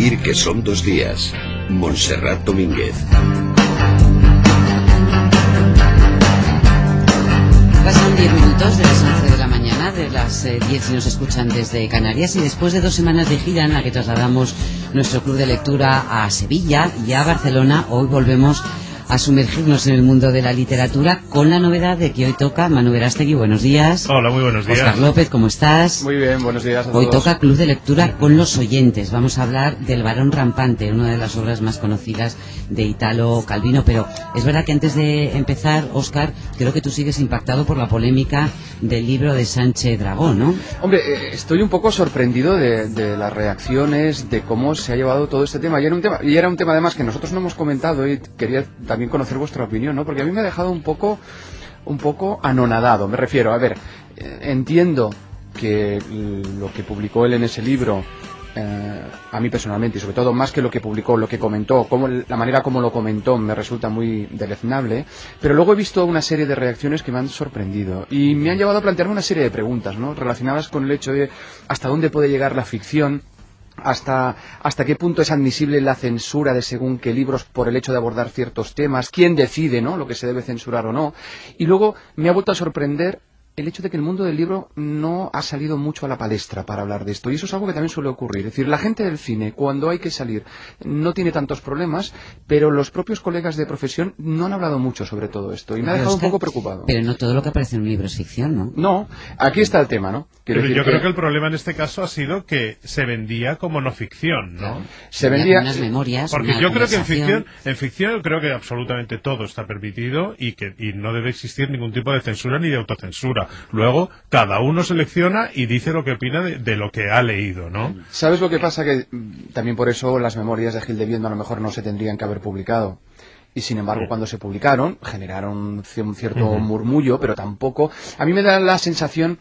Vivir que son dos días. Montserrat Domínguez. Pasan 10 minutos de las 11 de la mañana, de las eh, 10 si nos escuchan desde Canarias y después de dos semanas de gira en la que trasladamos nuestro club de lectura a Sevilla y a Barcelona, hoy volvemos a sumergirnos en el mundo de la literatura con la novedad de que hoy toca Manu Verástegui, buenos días. Hola, muy buenos días. Oscar López, ¿cómo estás? Muy bien, buenos días a Hoy todos. toca Club de Lectura con los oyentes. Vamos a hablar del Barón Rampante, una de las obras más conocidas de Italo Calvino. Pero es verdad que antes de empezar, Oscar, creo que tú sigues impactado por la polémica del libro de Sánchez Dragón, ¿no? Hombre, eh, estoy un poco sorprendido de, de las reacciones, de cómo se ha llevado todo este tema. Y era un tema, y era un tema además que nosotros no hemos comentado y quería también conocer vuestra opinión, ¿no? Porque a mí me ha dejado un poco, un poco anonadado. Me refiero, a ver, eh, entiendo que lo que publicó él en ese libro eh, a mí personalmente y sobre todo más que lo que publicó, lo que comentó, cómo, la manera como lo comentó me resulta muy deleznable, pero luego he visto una serie de reacciones que me han sorprendido y me han llevado a plantearme una serie de preguntas ¿no? relacionadas con el hecho de hasta dónde puede llegar la ficción hasta, hasta qué punto es admisible la censura de según qué libros por el hecho de abordar ciertos temas, quién decide ¿no? lo que se debe censurar o no. Y luego me ha vuelto a sorprender el hecho de que el mundo del libro no ha salido mucho a la palestra para hablar de esto. Y eso es algo que también suele ocurrir. Es decir, la gente del cine, cuando hay que salir, no tiene tantos problemas, pero los propios colegas de profesión no han hablado mucho sobre todo esto. Y me ha dejado un poco preocupado. Pero no todo lo que aparece en un libro es ficción, ¿no? No, aquí está el tema, ¿no? Quiero Pero decir yo creo que el problema en este caso ha sido que se vendía como no ficción, ¿no? se vendía... unas memorias, Porque una yo creo que en ficción, en ficción yo creo que absolutamente todo está permitido y que y no debe existir ningún tipo de censura ni de autocensura. Luego cada uno selecciona y dice lo que opina de, de lo que ha leído, ¿no? ¿Sabes lo que pasa? Que también por eso las memorias de Gil de Viedma a lo mejor no se tendrían que haber publicado. Y sin embargo, cuando se publicaron, generaron un cierto murmullo, pero tampoco. A mí me da la sensación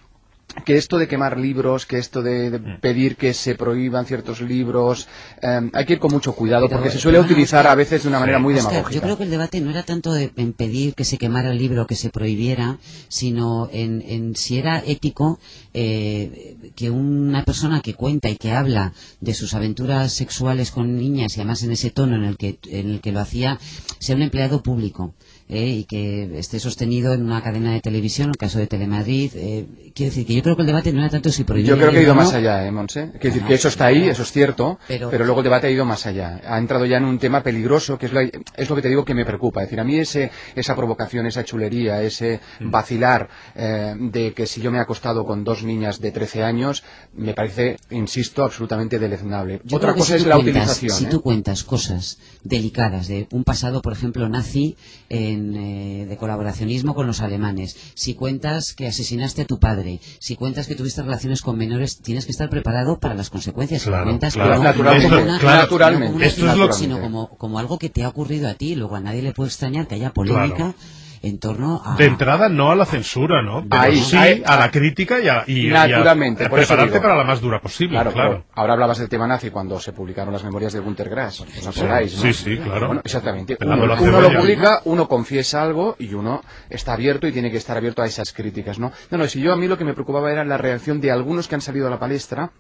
que esto de quemar libros, que esto de, de pedir que se prohíban ciertos libros, eh, hay que ir con mucho cuidado Pero, porque se suele utilizar a veces de una manera muy Oscar, demagógica. yo creo que el debate no era tanto de, en pedir que se quemara el libro, que se prohibiera, sino en, en si era ético eh, que una persona que cuenta y que habla de sus aventuras sexuales con niñas y además en ese tono en el que, en el que lo hacía, sea un empleado público. eh, y que esté sostenido en una cadena de televisión, en el caso de Telemadrid. eh, quiero decir que yo creo que el debate no era tanto si prohibir Yo creo que ha ido más allá, ¿eh, Monse? Quiero decir Bueno, que eso está ahí, eso es cierto, pero- pero, luego el debate ha ido más allá. Ha entrado ya en un tema peligroso, que es, la- es lo que te digo que me preocupa. Es decir, a mí ese, esa provocación, esa chulería, ese Mm. vacilar eh, de que si yo me he acostado con dos niñas de 13 años, me parece, insisto, absolutamente deleznable. Yo Otra cosa si es la cuentas- utilización. Si ¿eh? tú cuentas cosas delicadas de un pasado, por ejemplo, nazi en, eh, de colaboracionismo con los alemanes, si cuentas que asesinaste a tu padre, si cuentas que tuviste relaciones con menores, tienes que estar preparado para las consecuencias. Si Claro, cuentas claro. no Natural- como una- claro, no como una Esto es lo- sino como, como algo que te ha ocurrido a ti. Luego a nadie le puede extrañar que haya polémica Claro. En torno a... De entrada no a la censura, ¿no? Pero Ahí, sí ahí, a la crítica y a, y, y Naturalmente, a prepararte para la más dura posible, Claro, claro. Ahora hablabas del tema nazi cuando se publicaron las memorias de Gunter Grass. ¿Os acordáis, no? Sí, sí, claro. Bueno, exactamente. Uno, uno lo publica, uno confiesa algo y uno está abierto y tiene que estar abierto a esas críticas, ¿no? No, no, si yo a mí lo que me preocupaba era la reacción de algunos que han salido a la palestra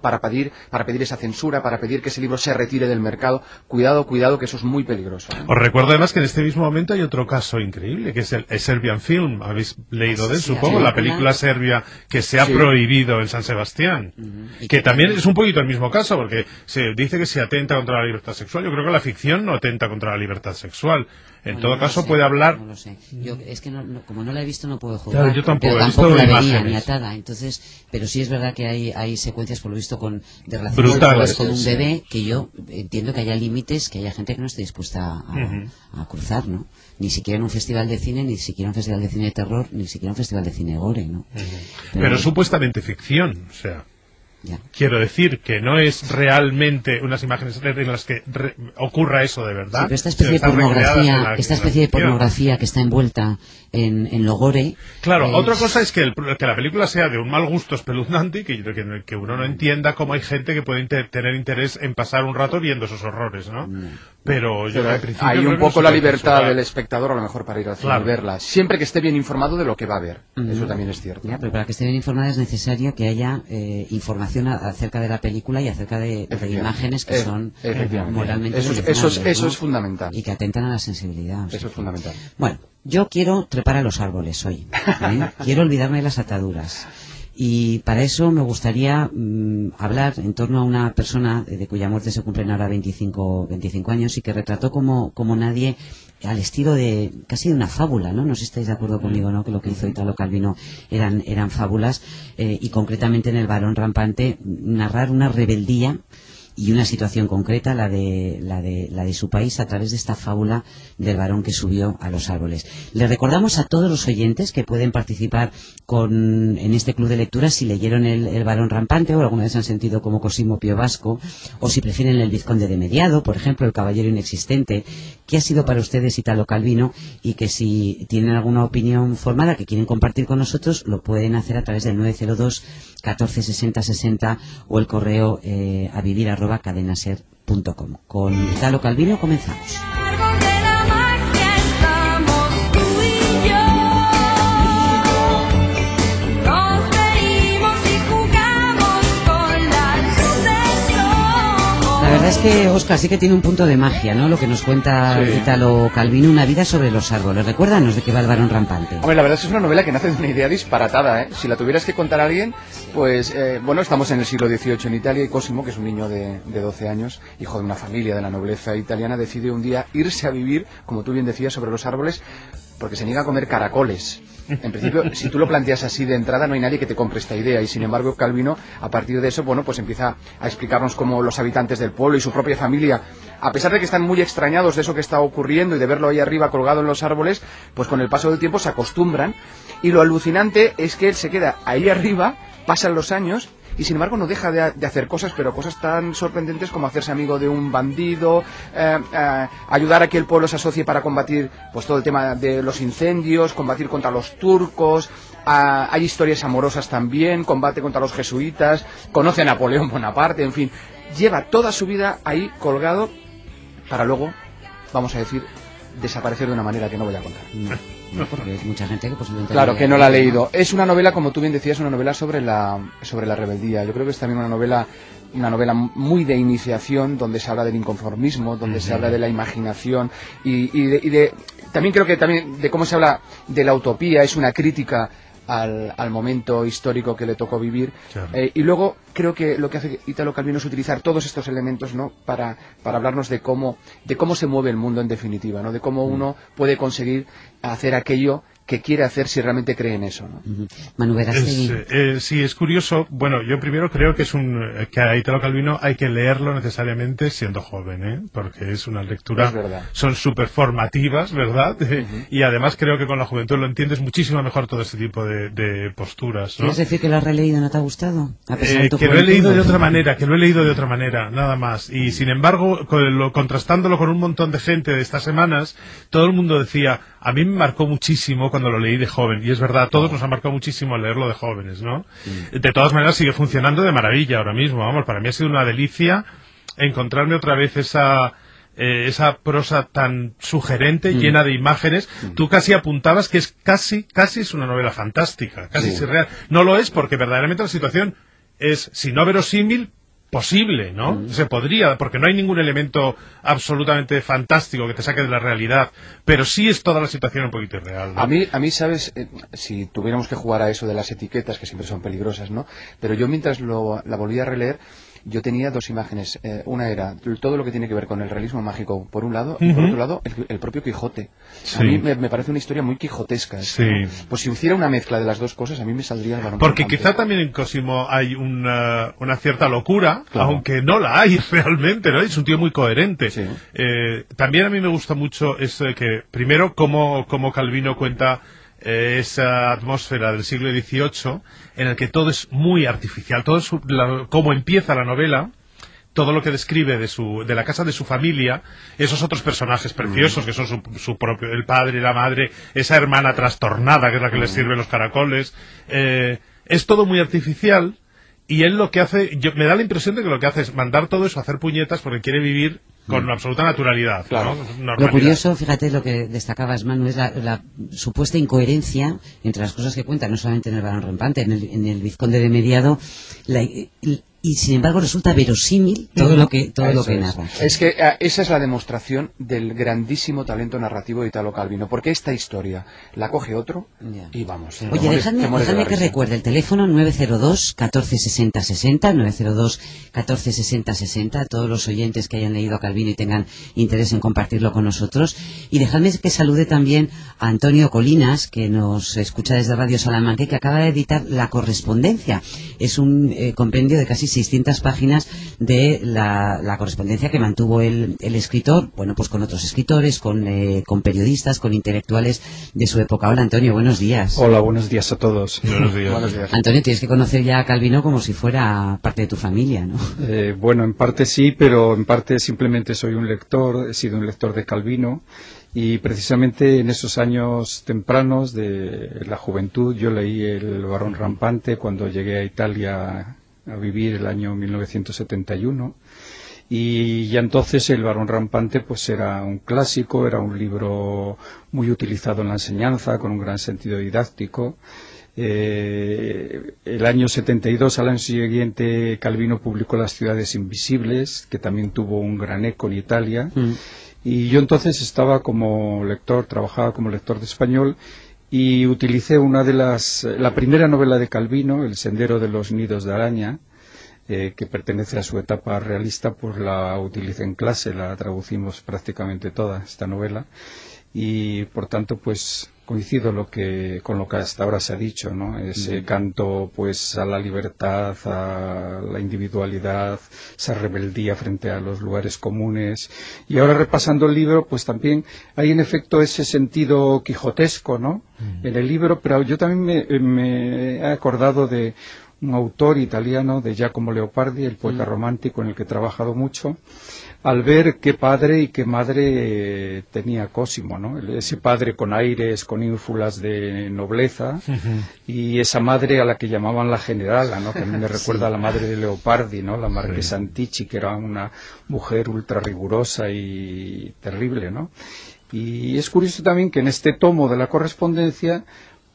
para pedir, para pedir esa censura, para pedir que ese libro se retire del mercado. Cuidado, cuidado, que eso es muy peligroso. ¿eh? Os recuerdo además que en este mismo momento hay otro caso increíble, que es el el Serbian Film. Habéis leído de él, sí, supongo, la la película. serbia que se ha Sí. prohibido en San Sebastián. Que también- es un poquito el mismo caso, porque se dice que se atenta contra la libertad sexual. Yo creo que la ficción no atenta contra la libertad sexual. En Bueno, todo no caso sé, puede hablar... No lo sé. Yo, es que no- no- como no la he visto no puedo juzgar. Claro, yo tampoco, pero he visto tampoco la vería ni atada. Entonces, pero sí es verdad que hay, hay secuencias por lo visto con de relaciones Brutales. con un bebé que yo entiendo que haya límites, que haya gente que no esté dispuesta a, cruzar, ¿no? Ni siquiera en un festival de cine, ni siquiera en un festival de cine de terror, ni siquiera en un festival de cine gore, ¿no? Pero supuestamente ficción, o sea... ya. Quiero decir que no es realmente unas imágenes en las que re- ocurra eso de verdad. Sí, pero esta especie de pornografía, la- esta especie de pornografía que está envuelta en, en lo gore. Claro, otra cosa es que, el- que la película sea de un mal gusto espeluznante y que, que, que uno no entienda cómo hay gente que puede inter- tener interés en pasar un rato viendo esos horrores, ¿no? Pero yo Pero principio hay un poco la libertad del espectador a lo mejor para ir al cine Claro. y verla, siempre que esté bien informado de lo que va a ver. Ujú. Eso también es cierto. Ya, pero para que esté bien informada es necesario que haya eh, información a- acerca de la película y acerca de, de imágenes que Eh, son moralmente Eso es- eso es- eso ¿no? es fundamental. y que atentan a la sensibilidad. o sea Eso es fundamental. Bueno, yo quiero trepar a los árboles hoy. ¿eh? quiero olvidarme de las ataduras. Y para eso me gustaría mm, hablar en torno a una persona de, de cuya muerte se cumplen ahora 25, 25 años y que retrató como, como nadie al estilo de casi de una fábula, ¿no? No sé si estáis de acuerdo conmigo, ¿no? Que lo que hizo Italo Calvino eran, eran fábulas eh, y concretamente en El varón rampante narrar una rebeldía y una situación concreta, la de, la de, la de su país, a través de esta fábula del varón que subió a los árboles. Le recordamos a todos los oyentes que pueden participar con, en este club de lectura si leyeron el, el varón rampante o alguna vez han sentido como Cosimo Pío Vasco, o si prefieren el vizconde de Mediado, por ejemplo, el caballero inexistente, que ha sido para ustedes Italo Calvino y que si tienen alguna opinión formada que quieren compartir con nosotros, lo pueden hacer a través del 902 14 60 60 o el correo eh, a vivir arroba cadenaser.com. Con Italo Calvino comenzamos. Verdad es que Oscar sí que tiene un punto de magia, ¿no? Lo que nos cuenta Sí. Italo Calvino, una vida sobre los árboles. Recuérdanos de qué va el varón rampante. Hombre, la verdad es que es una novela que nace de una idea disparatada, ¿eh? Si la tuvieras que contar a alguien, pues, eh, bueno, estamos en el siglo XVIII en Italia y Cosimo, que es un niño de, de 12 años, hijo de una familia de la nobleza italiana, decide un día irse a vivir, como tú bien decías, sobre los árboles, porque se niega a comer caracoles. En principio, si tú lo planteas así de entrada, no hay nadie que te compre esta idea. Y sin embargo, Calvino, a partir de eso, bueno, pues empieza a explicarnos cómo los habitantes del pueblo y su propia familia, a pesar de que están muy extrañados de eso que está ocurriendo y de verlo ahí arriba colgado en los árboles, pues con el paso del tiempo se acostumbran. Y lo alucinante es que él se queda ahí arriba, pasan los años y sin embargo no deja de, de hacer cosas, pero cosas tan sorprendentes como hacerse amigo de un bandido, eh, eh, ayudar a que el pueblo se asocie para combatir pues todo el tema de los incendios, combatir contra los turcos, ah, hay historias amorosas también, combate contra los jesuitas, conoce a Napoleón Bonaparte, en fin, lleva toda su vida ahí colgado para luego, vamos a decir, desaparecer de una manera que no voy a contar. No, porque hay mucha gente que posiblemente... Claro, que no la ha leído, leído. Es una novela, como tú bien decías, una novela sobre la, sobre la rebeldía. Yo creo que es también una novela, una novela muy de iniciación, donde se habla del inconformismo, donde se habla de la imaginación y, y de, y de- también creo que también de cómo se habla de la utopía, es una crítica al, al momento histórico que le tocó vivir. Claro. Eh, y luego creo que lo que hace Italo Calvino es utilizar todos estos elementos ¿no? para, para hablarnos de cómo, de cómo se mueve el mundo en definitiva, ¿no? de cómo uno puede conseguir hacer aquello que quiere hacer si realmente cree en eso. ¿no? Manu Es, eh, eh, sí, es curioso. Bueno, yo primero creo que es un eh, que a Italo Calvino hay que leerlo necesariamente siendo joven, ¿eh? porque es una lectura. Es. Son súper formativas, ¿verdad? Y además creo que con la juventud lo entiendes muchísimo mejor todo este tipo de, de posturas. ¿no? ¿Quieres decir que lo has releído y no te ha gustado? A pesar de Eh, tu que lo he leído de otra manera, que lo he leído de otra manera, nada más. Y sin embargo, con lo- contrastándolo con un montón de gente de estas semanas, todo el mundo decía, a mí me marcó muchísimo cuando lo leí de joven. Y es verdad, a todos nos ha marcado muchísimo leerlo de jóvenes, ¿no? De todas maneras, sigue funcionando de maravilla ahora mismo. Vamos, para mí ha sido una delicia encontrarme otra vez esa eh, esa prosa tan sugerente, llena de imágenes, tú casi apuntabas que es casi, casi es una novela fantástica, casi Sí. es real. No lo es porque verdaderamente la situación es, si no verosímil, posible, ¿no? Se podría, porque no hay ningún elemento absolutamente fantástico que te saque de la realidad, pero sí es toda la situación un poquito irreal. ¿no? A mí, a mí, sabes, Eh, si tuviéramos que jugar a eso de las etiquetas, que siempre son peligrosas, ¿no? Pero yo mientras lo, la volvía a releer, yo tenía dos imágenes. Eh, una era todo lo que tiene que ver con el realismo mágico, por un lado, y por otro lado, el, el propio Quijote. Sí. A mí me, me parece una historia muy quijotesca. Sí. Pues si hiciera una mezcla de las dos cosas, a mí me saldría el varón Porque quizá también en Cosimo hay una, una cierta locura, Claro. aunque no la hay realmente, ¿no? Es un tío muy coherente. Sí. Eh, también a mí me gusta mucho eso de que, primero, como, como Calvino cuenta eh, esa atmósfera del siglo XVIII, en el que todo es muy artificial, todo es la- cómo empieza la novela, todo lo que describe de su de la casa de su familia esos otros personajes preciosos que son su, su propio el padre la madre esa hermana trastornada que es la que les sirve los caracoles eh, es todo muy artificial y él lo que hace, yo, me da la impresión de que lo que hace es mandar todo eso, hacer puñetas porque quiere vivir con absoluta naturalidad. Claro. ¿no? Lo curioso, fíjate lo que destacabas, Manu, es la, la supuesta incoherencia entre las cosas que cuenta, no solamente en el Barón Rampante, en el, en el Vizconde de Mediado, la- y, sin embargo resulta verosímil todo lo que, todo lo que narra. Es que eh, esa es la demostración del grandísimo talento narrativo de Italo Calvino, porque esta historia la coge otro y vamos. Oye, mueres- dejadme, de que recuerde el teléfono 902 14 60 60, 902 14 60 60, a todos los oyentes que hayan leído a Calvino y tengan interés en compartirlo con nosotros. Y dejadme que salude también a Antonio Colinas, que nos escucha desde Radio Salamanca y que acaba de editar La Correspondencia. Es un eh, compendio de casi 600 páginas de la, la correspondencia que mantuvo el, el escritor, bueno, pues con otros escritores, con, eh, con periodistas, con intelectuales de su época. Hola Antonio, buenos días. Hola, buenos días a todos. Buenos días. Buenos días. Antonio, tienes que conocer ya a Calvino como si fuera parte de tu familia, ¿no? Eh, bueno, en parte sí, pero en parte simplemente soy un lector, he sido un lector de Calvino y precisamente en esos años tempranos de la juventud yo leí El varón rampante cuando llegué a Italia a vivir el año 1971 y ya entonces el varón rampante pues era un clásico, era un libro muy utilizado en la enseñanza con un gran sentido didáctico. Eh, el año 72, al año siguiente, Calvino publicó Las ciudades invisibles, que también tuvo un gran eco en Italia. Y yo entonces estaba como lector, trabajaba como lector de español y utilicé una de las, la primera novela de Calvino, El sendero de los nidos de araña, eh, que pertenece a su etapa realista, pues la utilicé en clase, la traducimos prácticamente toda esta novela. Y por tanto pues coincido lo que con lo que hasta ahora se ha dicho no ese canto pues a la libertad a la individualidad esa rebeldía frente a los lugares comunes. Y ahora repasando el libro pues también hay en efecto ese sentido quijotesco no en el libro pero yo también me, me he acordado de un autor italiano de Giacomo Leopardi, el poeta romántico en el que he trabajado mucho, al ver qué padre y qué madre eh, tenía Cosimo, ¿no? Ese padre con aires, con ínfulas de nobleza, y esa madre a la que llamaban la generala, ¿no? Que a mí me recuerda a la madre de Leopardi, ¿no? La marquesa Antici, que era una mujer ultra rigurosa y terrible, ¿no? Y es curioso también que en este tomo de la correspondencia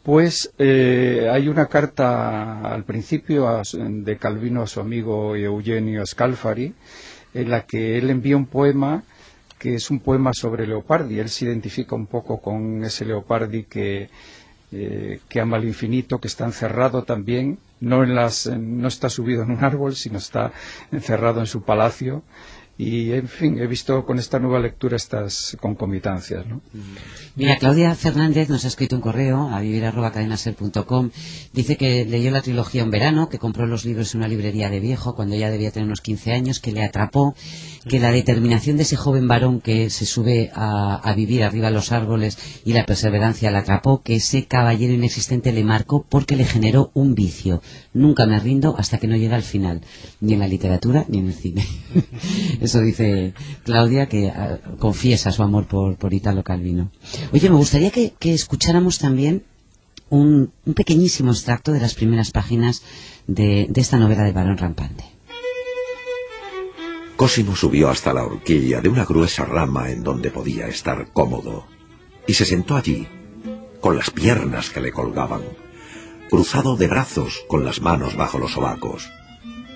pues eh, hay una carta al principio de Calvino a su amigo Eugenio Scalfari, en la que él envía un poema que es un poema sobre Leopardi. Él se identifica un poco con ese Leopardi que, eh, que ama al infinito, que está encerrado también, no, en las, no está subido en un árbol, sino está encerrado en su palacio. Y, en fin, he visto con esta nueva lectura estas concomitancias, ¿no? Mira, Claudia Fernández nos ha escrito un correo a vivir.cadenaser.com. Dice que leyó la trilogía un verano, que compró los libros en una librería de viejo cuando ya debía tener unos 15 años, que le atrapó, que la determinación de ese joven varón que se sube a, a vivir arriba de los árboles y la perseverancia le atrapó, que ese caballero inexistente le marcó porque le generó un vicio. Nunca me rindo hasta que no llega al final, ni en la literatura ni en el cine. Eso dice Claudia, que ah, confiesa su amor por, por Italo Calvino. Oye, me gustaría que, que escucháramos también un, un pequeñísimo extracto de las primeras páginas de, de esta novela de Barón Rampante. Cosimo subió hasta la horquilla de una gruesa rama en donde podía estar cómodo y se sentó allí, con las piernas que le colgaban, cruzado de brazos con las manos bajo los sobacos,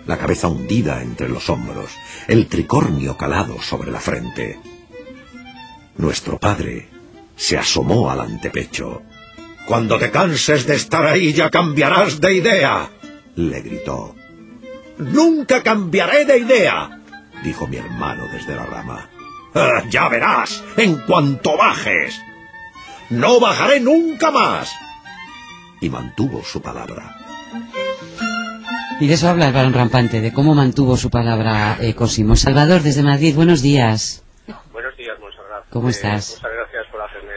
la cabeza hundida entre los hombros, el tricornio calado sobre la frente. Nuestro padre se asomó al antepecho. Cuando te canses de estar ahí ya cambiarás de idea, le gritó. Nunca cambiaré de idea, dijo mi hermano desde la rama. "Ah, ya verás, en cuanto bajes. No bajaré nunca más. Y mantuvo su palabra. Y de eso habla el Barón Rampante, de cómo mantuvo su palabra eh, Cosimo. Salvador, desde Madrid, buenos días. Buenos días, Monserrat. ¿Cómo Eh, estás? muchas gracias por hacerme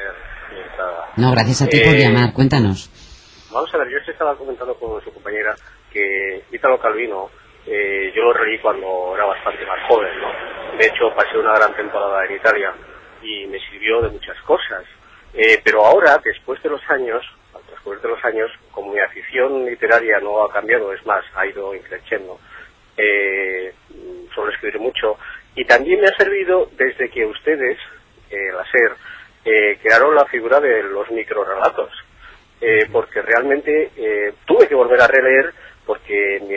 mi entrada. No, gracias a ti por Eh, llamar, cuéntanos. Vamos a ver, yo estaba comentando con su compañera que Ítalo Calvino, eh, yo lo reí cuando era bastante más joven, ¿no? De hecho, pasé una gran temporada en Italia y me sirvió de muchas cosas. Eh, pero ahora, después de los años, transcurrir de los años, como mi afición literaria no ha cambiado, es más, ha ido increciendo, eh, suelo escribir mucho, y también me ha servido desde que ustedes, eh, la SER, eh, crearon la figura de los microrelatos, eh, porque realmente eh, tuve que volver a releer porque en mi,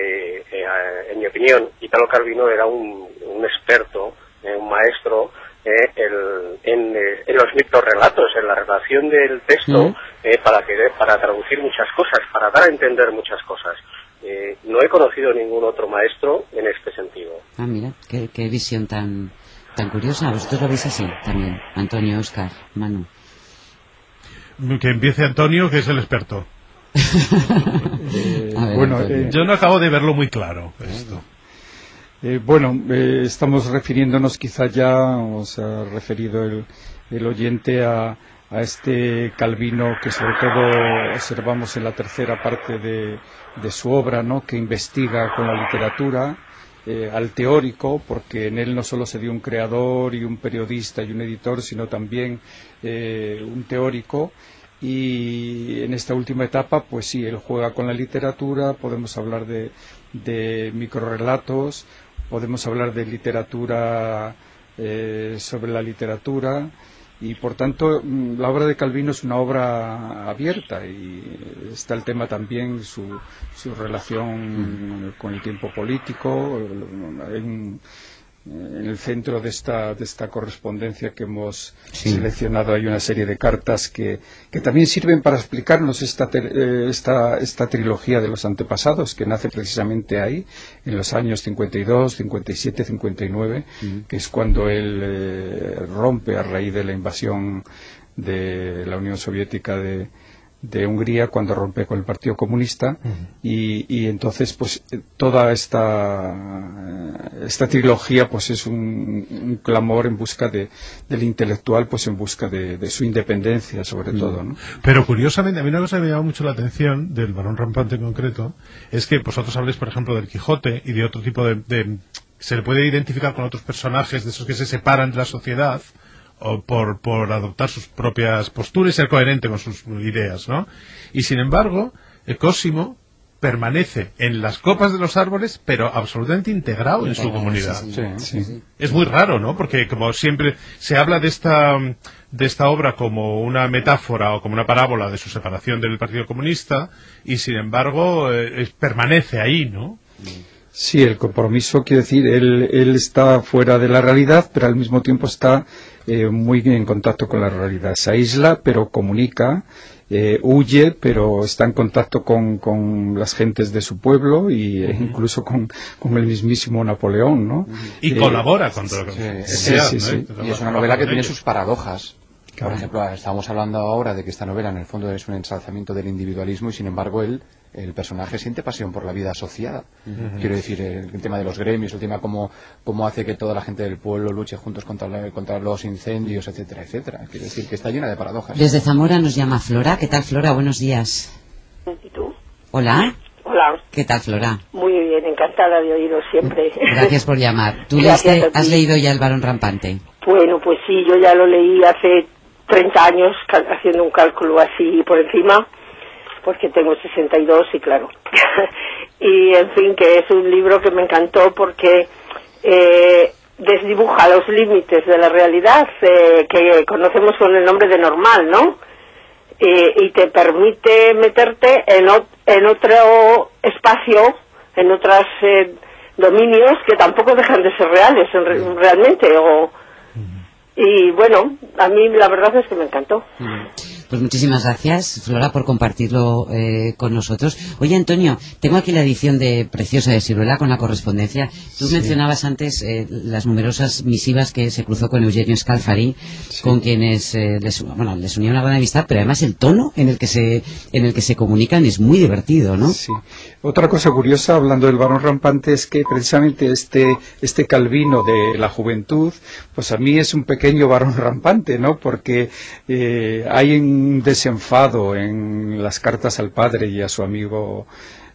en mi opinión Italo Calvino era un, un experto, un maestro eh, el- en, eh, en los microrelatos, en la relación del texto Mm. eh, para, que, para traducir muchas cosas, para dar a entender muchas cosas. Eh, no he conocido ningún otro maestro en este sentido. Ah, mira, qué, qué visión tan, tan curiosa. Vosotros lo veis así también, Antonio, Oscar, Manu. Que empiece Antonio, que es el experto. Eh, bueno, eh, Yo no acabo de verlo muy claro, esto. Eh, bueno, eh, estamos refiriéndonos quizá ya, os ha referido el, oyente a, a este Calvino que sobre todo observamos en la tercera parte de, de su obra, ¿no? que investiga con la literatura, eh, al teórico, porque en él no solo se dio un creador y un periodista y un editor, sino también un teórico. Y en esta última etapa, pues sí, él juega con la literatura, podemos hablar de, de microrelatos, podemos hablar de literatura eh, sobre la literatura y por tanto mm, la obra de Calvino es una obra abierta y está el tema también su, su relación con el tiempo político en, en el centro de esta, de esta correspondencia que hemos Sí. seleccionado hay una serie de cartas que, que también sirven para explicarnos esta, eh, esta, esta trilogía de los antepasados que nace precisamente ahí, en los años 52, 57, 59, que es cuando él eh, rompe a raíz de la invasión de la Unión Soviética de, de Hungría cuando rompe con el Partido Comunista y, y entonces pues toda esta esta trilogía pues es un, un clamor en busca de, del intelectual pues en busca de, de su independencia sobre todo ¿no? Pero curiosamente, a mí una cosa que me llama mucho la atención del varón rampante en concreto es que vosotros habléis, por ejemplo, del Quijote y de otro tipo de, de- se le puede identificar con otros personajes de esos que se separan de la sociedad o por, por adoptar sus propias posturas y ser coherente con sus ideas, ¿no? Y sin embargo, el Cosimo permanece en las copas de los árboles, pero absolutamente integrado en su comunidad. Sí, Sí, sí, sí. Es muy raro, ¿no? Porque como siempre se habla de esta de esta obra como una metáfora o como una parábola de su separación del Partido Comunista y sin embargo eh, permanece ahí, ¿no? Sí, el compromiso quiere decir, él, él está fuera de la realidad, pero al mismo tiempo está eh, muy en contacto con la realidad. Se aísla, pero comunica, eh, huye, pero está en contacto con, con las gentes de su pueblo y eh, incluso con, con el mismísimo Napoleón, ¿no? Y Eh, colabora contra la sí, sociedad, sí, ¿no? sí. Y es una novela que tiene sus paradojas. Claro. Por ejemplo, estamos hablando ahora de que esta novela en el fondo es un ensalzamiento del individualismo y sin embargo él, el personaje siente pasión por la vida asociada. Quiero decir, el, el tema de los gremios, el tema cómo, cómo hace que toda la gente del pueblo luche juntos contra, la- contra los incendios, etcétera, etcétera. Quiero decir que está llena de paradojas. Desde Zamora nos llama Flora. ¿Qué tal, Flora? Buenos días. ¿Y tú? Hola. Hola, ¿Qué tal, Flora? muy bien, encantada de oíros siempre. Gracias por llamar. ¿Tú Gracias has leído ya El varón rampante? Bueno, pues sí, yo ya lo leí hace 30 años, haciendo un cálculo así por encima, porque tengo 62 y claro. y en fin, que es un libro que me encantó porque eh, desdibuja los límites de la realidad eh, que conocemos con el nombre de normal, ¿no? Eh, y te permite meterte en, ot- en otro espacio, en otros eh, dominios que tampoco dejan de ser reales en re- realmente. O, y bueno, a mí la verdad es que me encantó. Pues muchísimas gracias, Flora, por compartirlo eh, con nosotros. Oye, Antonio, tengo aquí la edición de Preciosa de Ciruela con la correspondencia. Tú mencionabas antes eh, las numerosas misivas que se cruzó con Eugenio Scalfari, con quienes eh, les, bueno, les unía una gran amistad, pero además el tono en el que se, en el que se comunican es muy divertido, ¿no? Sí. Otra cosa curiosa, hablando del varón rampante, es que precisamente este, este Calvino de la juventud, pues a mí es un pequeño varón rampante, ¿no? Porque eh, hay un desenfado en las cartas al padre y a su amigo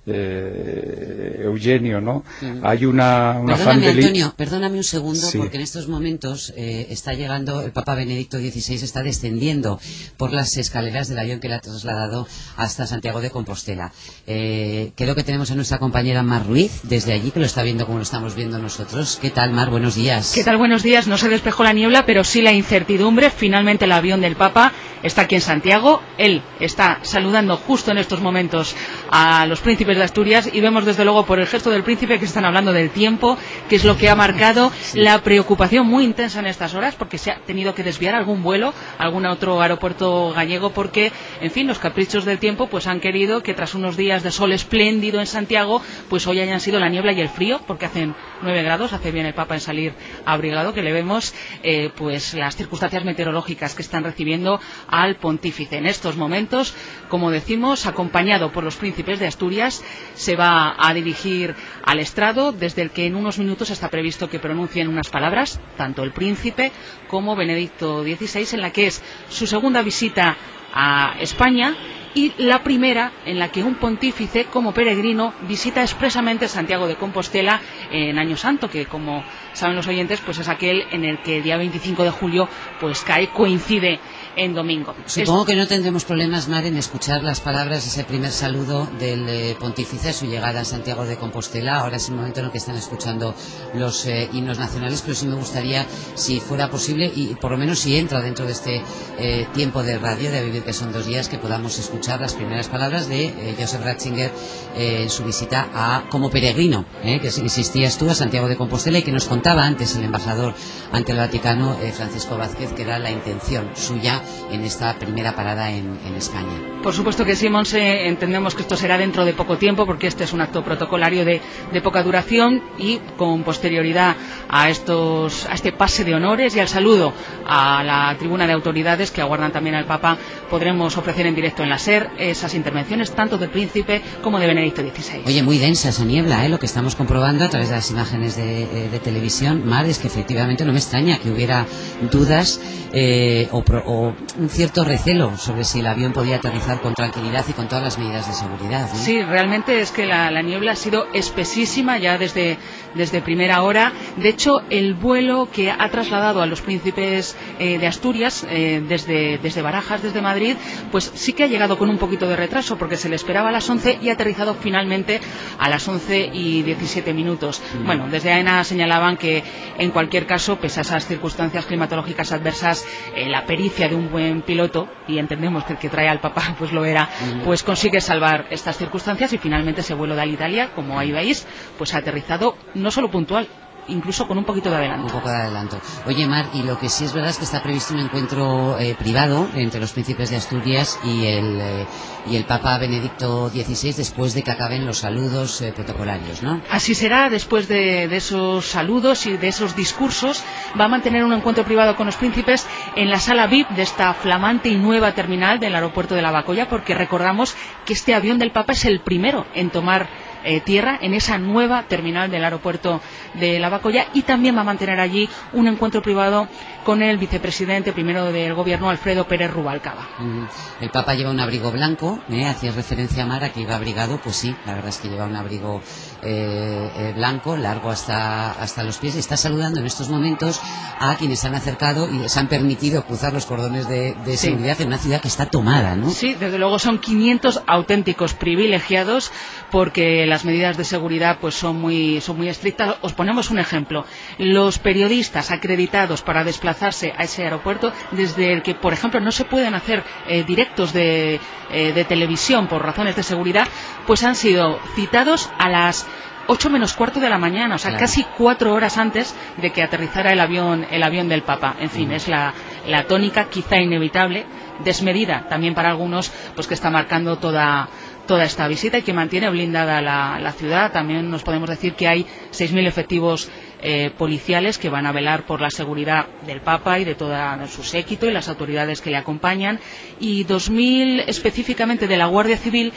eh, Eugenio, ¿no? Hay una, una fan Perdóname, de Antonio, perdóname un segundo, Sí. porque en estos momentos eh, está llegando, el Papa Benedicto XVI está descendiendo por las escaleras del avión que le ha trasladado hasta Santiago de Compostela. Eh, creo que tenemos a nuestra compañera Mar Ruiz, desde allí, que lo está viendo como lo estamos viendo nosotros. ¿Qué tal, Mar? Buenos días. ¿Qué tal? Buenos días. No se despejó la niebla, pero sí la incertidumbre. Finalmente el avión del Papa está aquí en Santiago. Él está saludando justo en estos momentos a los príncipes de Asturias y vemos desde luego por el gesto del príncipe que están hablando del tiempo, que es lo que ha marcado la preocupación muy intensa en estas horas porque se ha tenido que desviar algún vuelo a algún otro aeropuerto gallego porque, en fin, los caprichos del tiempo pues han querido que tras unos días de sol espléndido en Santiago, pues hoy hayan sido la niebla y el frío, porque hacen 9 grados, hace bien el Papa en salir abrigado, que le vemos eh, pues las circunstancias meteorológicas que están recibiendo al pontífice. En estos momentos, como decimos, acompañado por los príncipes de Asturias, se va a dirigir al estrado, desde el que en unos minutos está previsto que pronuncien unas palabras, tanto el príncipe como Benedicto XVI, en la que es su segunda visita a España y la primera en la que un pontífice como peregrino visita expresamente Santiago de Compostela en Año Santo, que como saben los oyentes, pues es aquel en el que el día 25 de julio pues cae, coincide en domingo. Supongo que no tendremos problemas, Mar, en escuchar las palabras, ese primer saludo del eh, pontífice a su llegada a Santiago de Compostela. Ahora es el momento en el que están escuchando los eh, himnos nacionales, pero sí me gustaría, si fuera posible, y por lo menos si entra dentro de este eh, tiempo de radio, de vivir que son dos días, que podamos escuchar las primeras palabras de Joseph Ratzinger en su visita a como peregrino, que insistías tú a Santiago de Compostela y que nos contaba antes el embajador ante el Vaticano, Francisco Vázquez, que era la intención suya en esta primera parada en, España. Por supuesto que sí, Monse, entendemos que esto será dentro de poco tiempo porque este es un acto protocolario de, de poca duración y con posterioridad a, estos, a este pase de honores y al saludo a la tribuna de autoridades que aguardan también al Papa, podremos ofrecer en directo en la SER esas intervenciones tanto del príncipe como de Benedicto XVI. Oye, muy densa esa niebla, ¿eh? lo que estamos comprobando a través de las imágenes de, eh, de televisión, Mar, es que efectivamente no me extraña que hubiera dudas eh, o, pro- o un cierto recelo sobre si el avión podía aterrizar con tranquilidad y con todas las medidas de seguridad. Sí, realmente es que la, la niebla ha sido espesísima ya desde, desde primera hora. De hecho, el vuelo que ha trasladado a los príncipes eh, de Asturias eh, desde, desde Barajas, desde Madrid, pues sí que ha llegado con un poquito de retraso porque se le esperaba a las 11 y ha aterrizado finalmente a las 11 y 17 minutos. Bueno, desde AENA señalaban que en cualquier caso, pese a esas circunstancias climatológicas adversas, eh, la pericia de un buen piloto, y entendemos que el que trae al papá pues lo era, pues consigue salvar estas circunstancias y finalmente ese vuelo de Alitalia, como ahí veis, pues ha aterrizado no solo puntual, incluso con un poquito de Un adelanto. poco de adelanto. Oye, Mar, y lo que sí es verdad es que está previsto un encuentro eh, privado entre los príncipes de Asturias y el, eh, y el Papa Benedicto XVI después de que acaben los saludos eh, protocolarios, ¿no? Así será, después de, de esos saludos y de esos discursos, va a mantener un encuentro privado con los príncipes en la sala VIP de esta flamante y nueva terminal del aeropuerto de La Bacoya, porque recordamos que este avión del Papa es el primero en tomar eh, tierra en esa nueva terminal del aeropuerto de La Bacoya y también va a mantener allí un encuentro privado con el vicepresidente primero del gobierno, Alfredo Pérez Rubalcaba. Mm, El Papa lleva un abrigo blanco, ¿eh? hacía referencia a Mar a que iba abrigado, pues sí, la verdad es que lleva un abrigo eh, eh, blanco, largo hasta, hasta los pies, y está saludando en estos momentos a quienes se han acercado y les han permitido cruzar los cordones de, de Sí. seguridad en una ciudad que está tomada, ¿no? Sí, desde luego son 500 auténticos privilegiados porque las medidas de seguridad pues son muy son muy estrictas. Os ponemos un ejemplo. Los periodistas acreditados para desplazarse a ese aeropuerto, desde el que, por ejemplo, no se pueden hacer eh, directos de, eh, de televisión por razones de seguridad, pues han sido citados a las 8 menos cuarto de la mañana, o sea, Claro. casi cuatro horas antes de que aterrizara el avión, el avión del Papa. En fin, es la, la tónica quizá inevitable, desmedida también para algunos, pues que está marcando toda, toda esta visita y que mantiene blindada la, ciudad. También nos podemos decir que hay 6.000 efectivos eh, policiales que van a velar por la seguridad del Papa y de todo su séquito y las autoridades que le acompañan y 2.000 específicamente de la Guardia Civil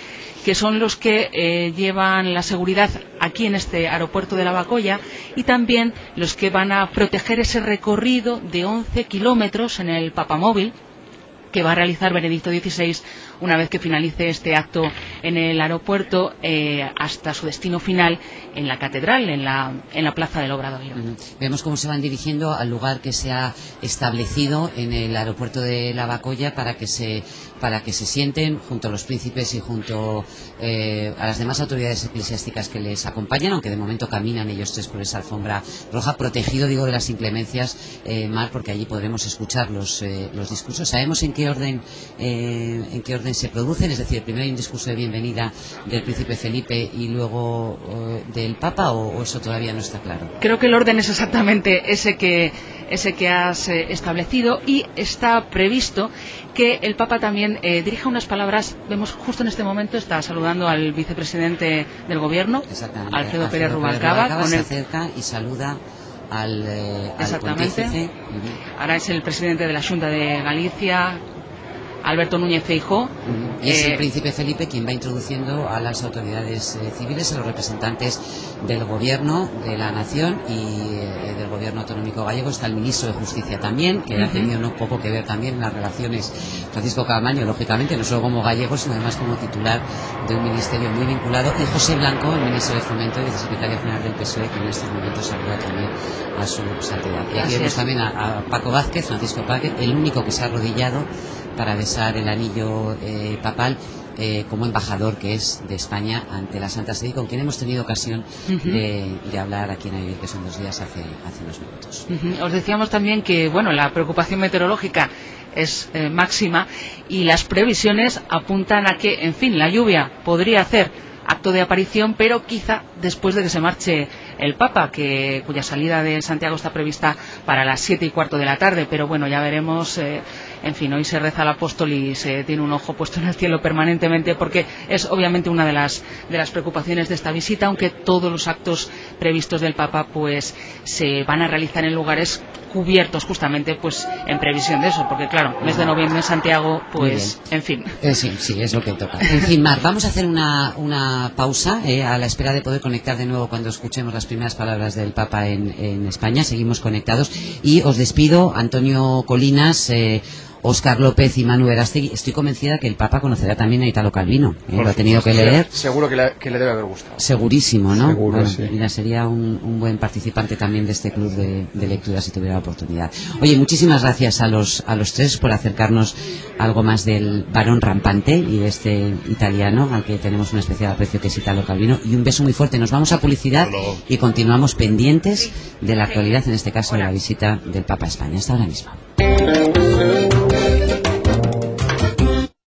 que son los que eh, llevan la seguridad aquí en este aeropuerto de La Bacoya y también los que van a proteger ese recorrido de 11 kilómetros en el Papamóvil que va a realizar Benedicto XVI una vez que finalice este acto en el aeropuerto eh, hasta su destino final en la catedral, en la, en la plaza del Obradoiro. Vemos cómo se van dirigiendo al lugar que se ha establecido en el aeropuerto de Lavacolla para que se para que se sienten junto a los príncipes y junto eh, a las demás autoridades eclesiásticas que les acompañan, aunque de momento caminan ellos tres por esa alfombra roja, protegido, digo, de las inclemencias, eh, porque allí podremos escuchar los, eh, los discursos. ¿Sabemos en qué orden en qué orden se producen? Es decir, primero hay un discurso de bienvenida del príncipe Felipe y luego del Papa, o, o eso todavía no está claro? Creo que el orden es exactamente ese que, ese que has establecido y está previsto que el Papa también eh, dirija unas palabras. Vemos justo en este momento está saludando al vicepresidente del Gobierno, Exactamente. Alfredo Pérez Alfredo Rubalcaba, con se el acerca y saluda al, eh, Exactamente. ahora es el presidente de la Junta de Galicia, Alberto Núñez Feijó. Es Eh, el príncipe Felipe quien va introduciendo a las autoridades eh, civiles, a los representantes del gobierno de la nación y eh, del gobierno autonómico gallego. Está el ministro de Justicia también, que ha Ujú. tenido no poco que ver también en las relaciones Francisco Camaño, lógicamente, no solo como gallego, sino además como titular de un ministerio muy vinculado. Y José Blanco, el ministro de Fomento y vicesecretario general del PSOE, que en estos momentos saluda también a su santidad. Y aquí vemos también a, a Paco Vázquez, Francisco Vázquez, el único que se ha arrodillado para besar el anillo eh, papal eh, como embajador que es de España ante la Santa Sede con quien hemos tenido ocasión Ujú. de, de hablar aquí en Ayer, que son dos días hace, hace unos minutos. Os decíamos también que bueno, la preocupación meteorológica es eh, máxima y las previsiones apuntan a que, en fin, la lluvia podría hacer acto de aparición, pero quizá después de que se marche el Papa, que, cuya salida de Santiago está prevista para las siete y cuarto de la tarde. Pero bueno, ya veremos. eh, en fin, hoy se reza al apóstol y se tiene un ojo puesto en el cielo permanentemente, porque es obviamente una de las, de las preocupaciones de esta visita, aunque todos los actos previstos del Papa pues se van a realizar en lugares cubiertos justamente pues en previsión de eso, porque claro, mes de noviembre en Santiago, pues en fin. Eh, sí, sí, es lo que toca. En fin, Mar, vamos a hacer una, una pausa eh, a la espera de poder conectar de nuevo cuando escuchemos las primeras palabras del Papa en, en España. Seguimos conectados y os despido, Antonio Colinas. Eh, Óscar López y Manu Verástegui, estoy convencida que el Papa conocerá también a Italo Calvino. eh, lo ha tenido que leer. Seguro que le, que le debe haber gustado. Segurísimo, ¿no? Seguro, Bueno, sí. Mira, sería un, un buen participante también de este club de, de lectura si tuviera la oportunidad. Oye, muchísimas gracias a los, a los tres por acercarnos algo más del varón rampante y de este italiano al que tenemos un especial aprecio que es Italo Calvino. Y un beso muy fuerte. Nos vamos a publicidad y continuamos pendientes de la actualidad, en este caso de la visita del Papa a España. Hasta ahora mismo. Thank you.